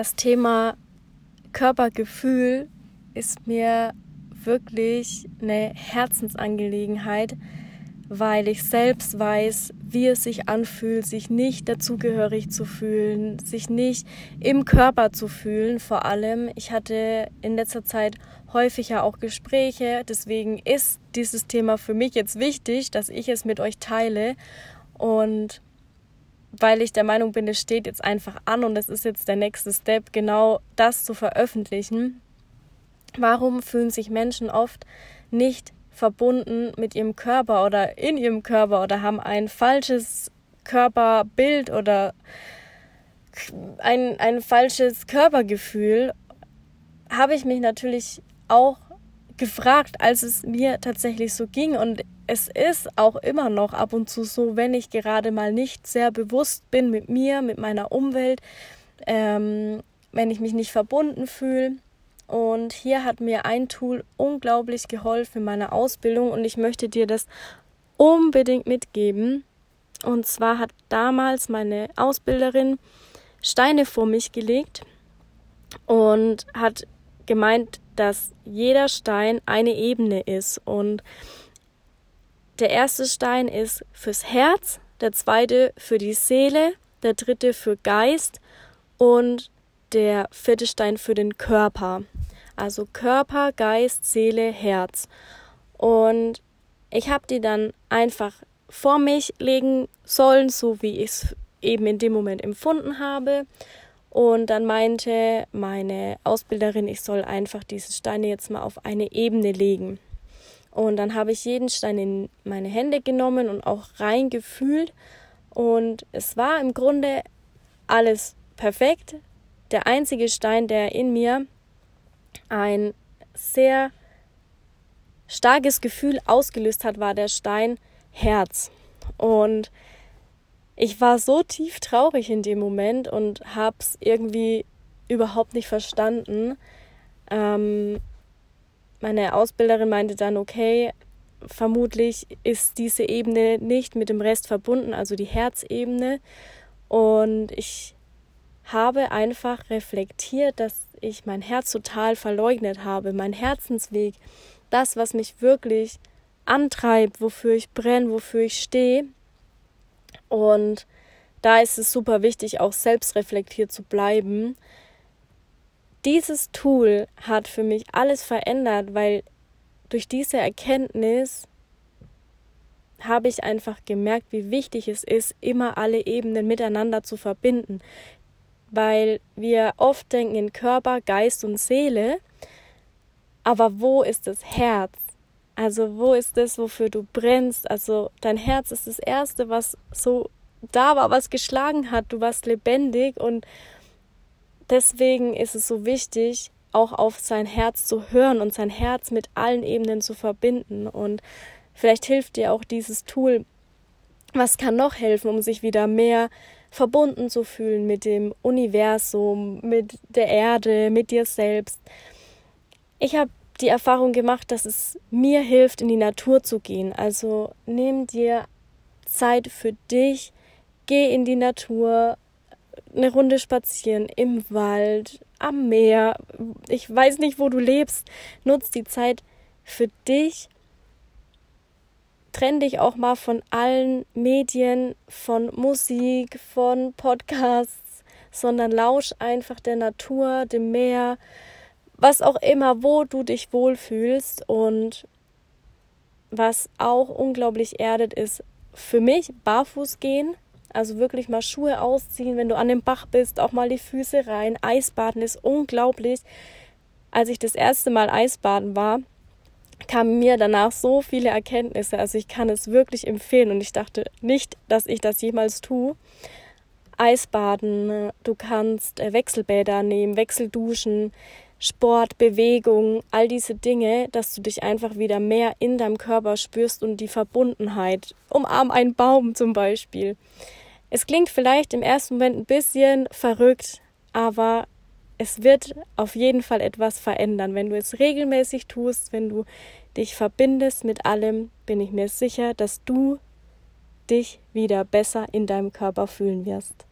Das Thema Körpergefühl ist mir wirklich eine Herzensangelegenheit, weil ich selbst weiß, wie es sich anfühlt, sich nicht dazugehörig zu fühlen, sich nicht im Körper zu fühlen. Vor allem, ich hatte in letzter Zeit häufiger auch Gespräche, deswegen ist dieses Thema für mich jetzt wichtig, dass ich es mit euch teile und weil ich der Meinung bin, es steht jetzt einfach an und es ist jetzt der nächste Step, genau das zu veröffentlichen. Warum fühlen sich Menschen oft nicht verbunden mit ihrem Körper oder in ihrem Körper oder haben ein falsches Körperbild oder ein, ein falsches Körpergefühl, habe ich mich natürlich auch gefragt, als es mir tatsächlich so ging. Und es ist auch immer noch ab und zu so, wenn ich gerade mal nicht sehr bewusst bin mit mir, mit meiner Umwelt, ähm, wenn ich mich nicht verbunden fühle und hier hat mir ein Tool unglaublich geholfen in meiner Ausbildung und ich möchte dir das unbedingt mitgeben. Und zwar hat damals meine Ausbilderin Steine vor mich gelegt und hat gemeint, dass jeder Stein eine Ebene ist. Und der erste Stein ist fürs Herz, der zweite für die Seele, der dritte für Geist und der vierte Stein für den Körper. Also Körper, Geist, Seele, Herz. Und ich habe die dann einfach vor mich legen sollen, so wie ich es eben in dem Moment empfunden habe. Und dann meinte meine Ausbilderin, ich soll einfach diese Steine jetzt mal auf eine Ebene legen. Und dann habe ich jeden Stein in meine Hände genommen und auch reingefühlt. Und es war im Grunde alles perfekt der einzige Stein, der in mir ein sehr starkes Gefühl ausgelöst hat, war der Stein Herz. Und ich war so tief traurig in dem Moment und habe es irgendwie überhaupt nicht verstanden. Ähm, meine Ausbilderin meinte dann, okay, vermutlich ist diese Ebene nicht mit dem Rest verbunden, also die Herzebene. Und ich habe einfach reflektiert, dass ich mein Herz total verleugnet habe, mein Herzensweg, das, was mich wirklich antreibt, wofür ich brenne, wofür ich stehe. Und da ist es super wichtig, auch selbstreflektiert zu bleiben. Dieses Tool hat für mich alles verändert, weil durch diese Erkenntnis habe ich einfach gemerkt, wie wichtig es ist, immer alle Ebenen miteinander zu verbinden weil wir oft denken in Körper, Geist und Seele, aber wo ist das Herz? Also wo ist das, wofür du brennst? Also dein Herz ist das Erste, was so da war, was geschlagen hat. Du warst lebendig und deswegen ist es so wichtig, auch auf sein Herz zu hören und sein Herz mit allen Ebenen zu verbinden. Und vielleicht hilft dir auch dieses Tool. Was kann noch helfen, um sich wieder mehr verbunden zu fühlen mit dem Universum, mit der Erde, mit dir selbst. Ich habe die Erfahrung gemacht, dass es mir hilft, in die Natur zu gehen. Also nimm dir Zeit für dich, geh in die Natur, eine Runde spazieren im Wald, am Meer. Ich weiß nicht, wo du lebst. Nutz die Zeit für dich trenn dich auch mal von allen Medien, von Musik, von Podcasts, sondern lausch einfach der Natur, dem Meer, was auch immer, wo du dich wohlfühlst und was auch unglaublich erdet ist für mich barfuß gehen, also wirklich mal Schuhe ausziehen, wenn du an dem Bach bist, auch mal die Füße rein. Eisbaden ist unglaublich. Als ich das erste Mal Eisbaden war, kamen mir danach so viele Erkenntnisse. Also ich kann es wirklich empfehlen und ich dachte nicht, dass ich das jemals tue. Eisbaden, du kannst äh, Wechselbäder nehmen, Wechselduschen, Sport, Bewegung, all diese Dinge, dass du dich einfach wieder mehr in deinem Körper spürst und die Verbundenheit. Umarm einen Baum zum Beispiel. Es klingt vielleicht im ersten Moment ein bisschen verrückt, aber es wird auf jeden Fall etwas verändern. Wenn du es regelmäßig tust, wenn du dich verbindest mit allem, bin ich mir sicher, dass du dich wieder besser in deinem Körper fühlen wirst.